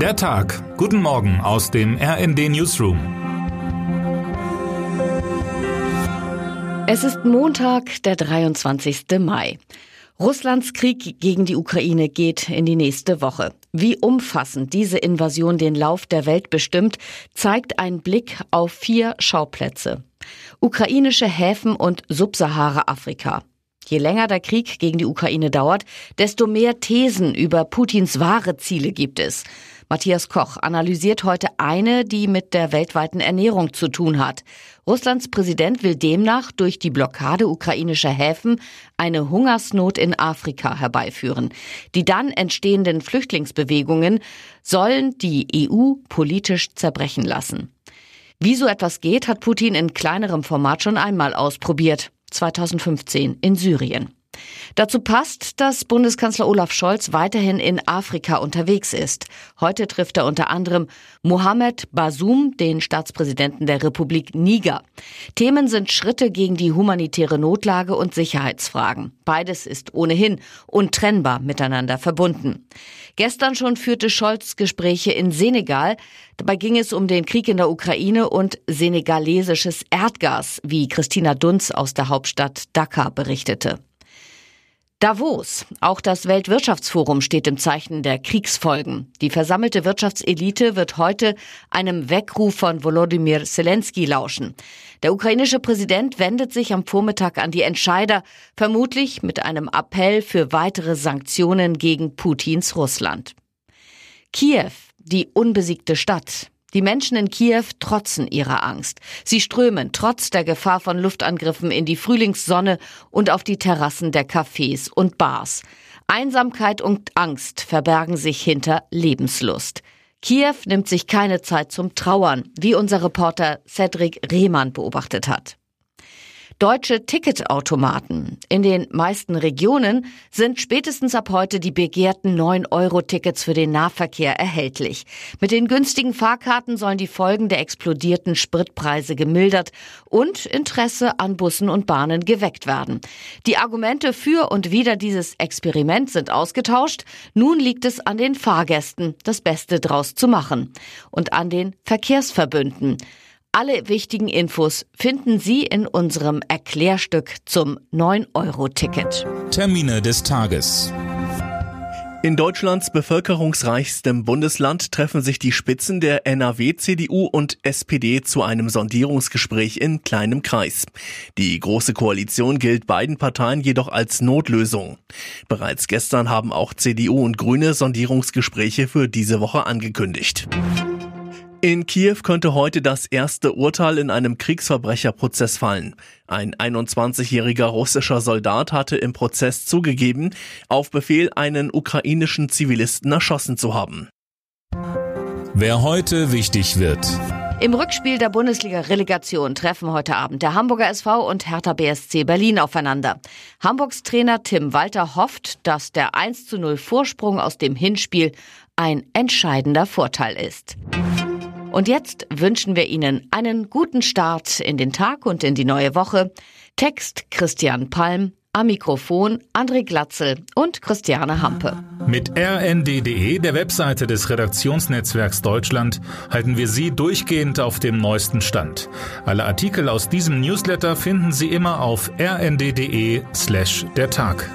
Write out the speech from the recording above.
Der Tag. Guten Morgen aus dem RND Newsroom. Es ist Montag, der 23. Mai. Russlands Krieg gegen die Ukraine geht in die nächste Woche. Wie umfassend diese Invasion den Lauf der Welt bestimmt, zeigt ein Blick auf vier Schauplätze. Ukrainische Häfen und Subsahara-Afrika. Je länger der Krieg gegen die Ukraine dauert, desto mehr Thesen über Putins wahre Ziele gibt es. Matthias Koch analysiert heute eine, die mit der weltweiten Ernährung zu tun hat. Russlands Präsident will demnach durch die Blockade ukrainischer Häfen eine Hungersnot in Afrika herbeiführen. Die dann entstehenden Flüchtlingsbewegungen sollen die EU politisch zerbrechen lassen. Wie so etwas geht, hat Putin in kleinerem Format schon einmal ausprobiert. 2015 in Syrien. Dazu passt, dass Bundeskanzler Olaf Scholz weiterhin in Afrika unterwegs ist. Heute trifft er unter anderem Mohamed Bazoum, den Staatspräsidenten der Republik Niger. Themen sind Schritte gegen die humanitäre Notlage und Sicherheitsfragen. Beides ist ohnehin untrennbar miteinander verbunden. Gestern schon führte Scholz Gespräche in Senegal. Dabei ging es um den Krieg in der Ukraine und senegalesisches Erdgas, wie Christina Dunz aus der Hauptstadt Dakar berichtete. Davos. Auch das Weltwirtschaftsforum steht im Zeichen der Kriegsfolgen. Die versammelte Wirtschaftselite wird heute einem Weckruf von Volodymyr Zelensky lauschen. Der ukrainische Präsident wendet sich am Vormittag an die Entscheider, vermutlich mit einem Appell für weitere Sanktionen gegen Putins Russland. Kiew, die unbesiegte Stadt. Die Menschen in Kiew trotzen ihrer Angst. Sie strömen trotz der Gefahr von Luftangriffen in die Frühlingssonne und auf die Terrassen der Cafés und Bars. Einsamkeit und Angst verbergen sich hinter Lebenslust. Kiew nimmt sich keine Zeit zum Trauern, wie unser Reporter Cedric Rehmann beobachtet hat. Deutsche Ticketautomaten. In den meisten Regionen sind spätestens ab heute die begehrten 9-Euro-Tickets für den Nahverkehr erhältlich. Mit den günstigen Fahrkarten sollen die Folgen der explodierten Spritpreise gemildert und Interesse an Bussen und Bahnen geweckt werden. Die Argumente für und wider dieses Experiment sind ausgetauscht. Nun liegt es an den Fahrgästen, das Beste draus zu machen. Und an den Verkehrsverbünden. Alle wichtigen Infos finden Sie in unserem Erklärstück zum 9-Euro-Ticket. Termine des Tages. In Deutschlands bevölkerungsreichstem Bundesland treffen sich die Spitzen der NRW, CDU und SPD zu einem Sondierungsgespräch in kleinem Kreis. Die Große Koalition gilt beiden Parteien jedoch als Notlösung. Bereits gestern haben auch CDU und Grüne Sondierungsgespräche für diese Woche angekündigt. In Kiew könnte heute das erste Urteil in einem Kriegsverbrecherprozess fallen. Ein 21-jähriger russischer Soldat hatte im Prozess zugegeben, auf Befehl einen ukrainischen Zivilisten erschossen zu haben. Wer heute wichtig wird. Im Rückspiel der Bundesliga-Relegation treffen heute Abend der Hamburger SV und Hertha BSC Berlin aufeinander. Hamburgs Trainer Tim Walter hofft, dass der 1 zu 0 Vorsprung aus dem Hinspiel ein entscheidender Vorteil ist. Und jetzt wünschen wir Ihnen einen guten Start in den Tag und in die neue Woche. Text Christian Palm, am Mikrofon André Glatzel und Christiane Hampe. Mit rnd.de, der Webseite des Redaktionsnetzwerks Deutschland, halten wir Sie durchgehend auf dem neuesten Stand. Alle Artikel aus diesem Newsletter finden Sie immer auf rnd.de slash der Tag.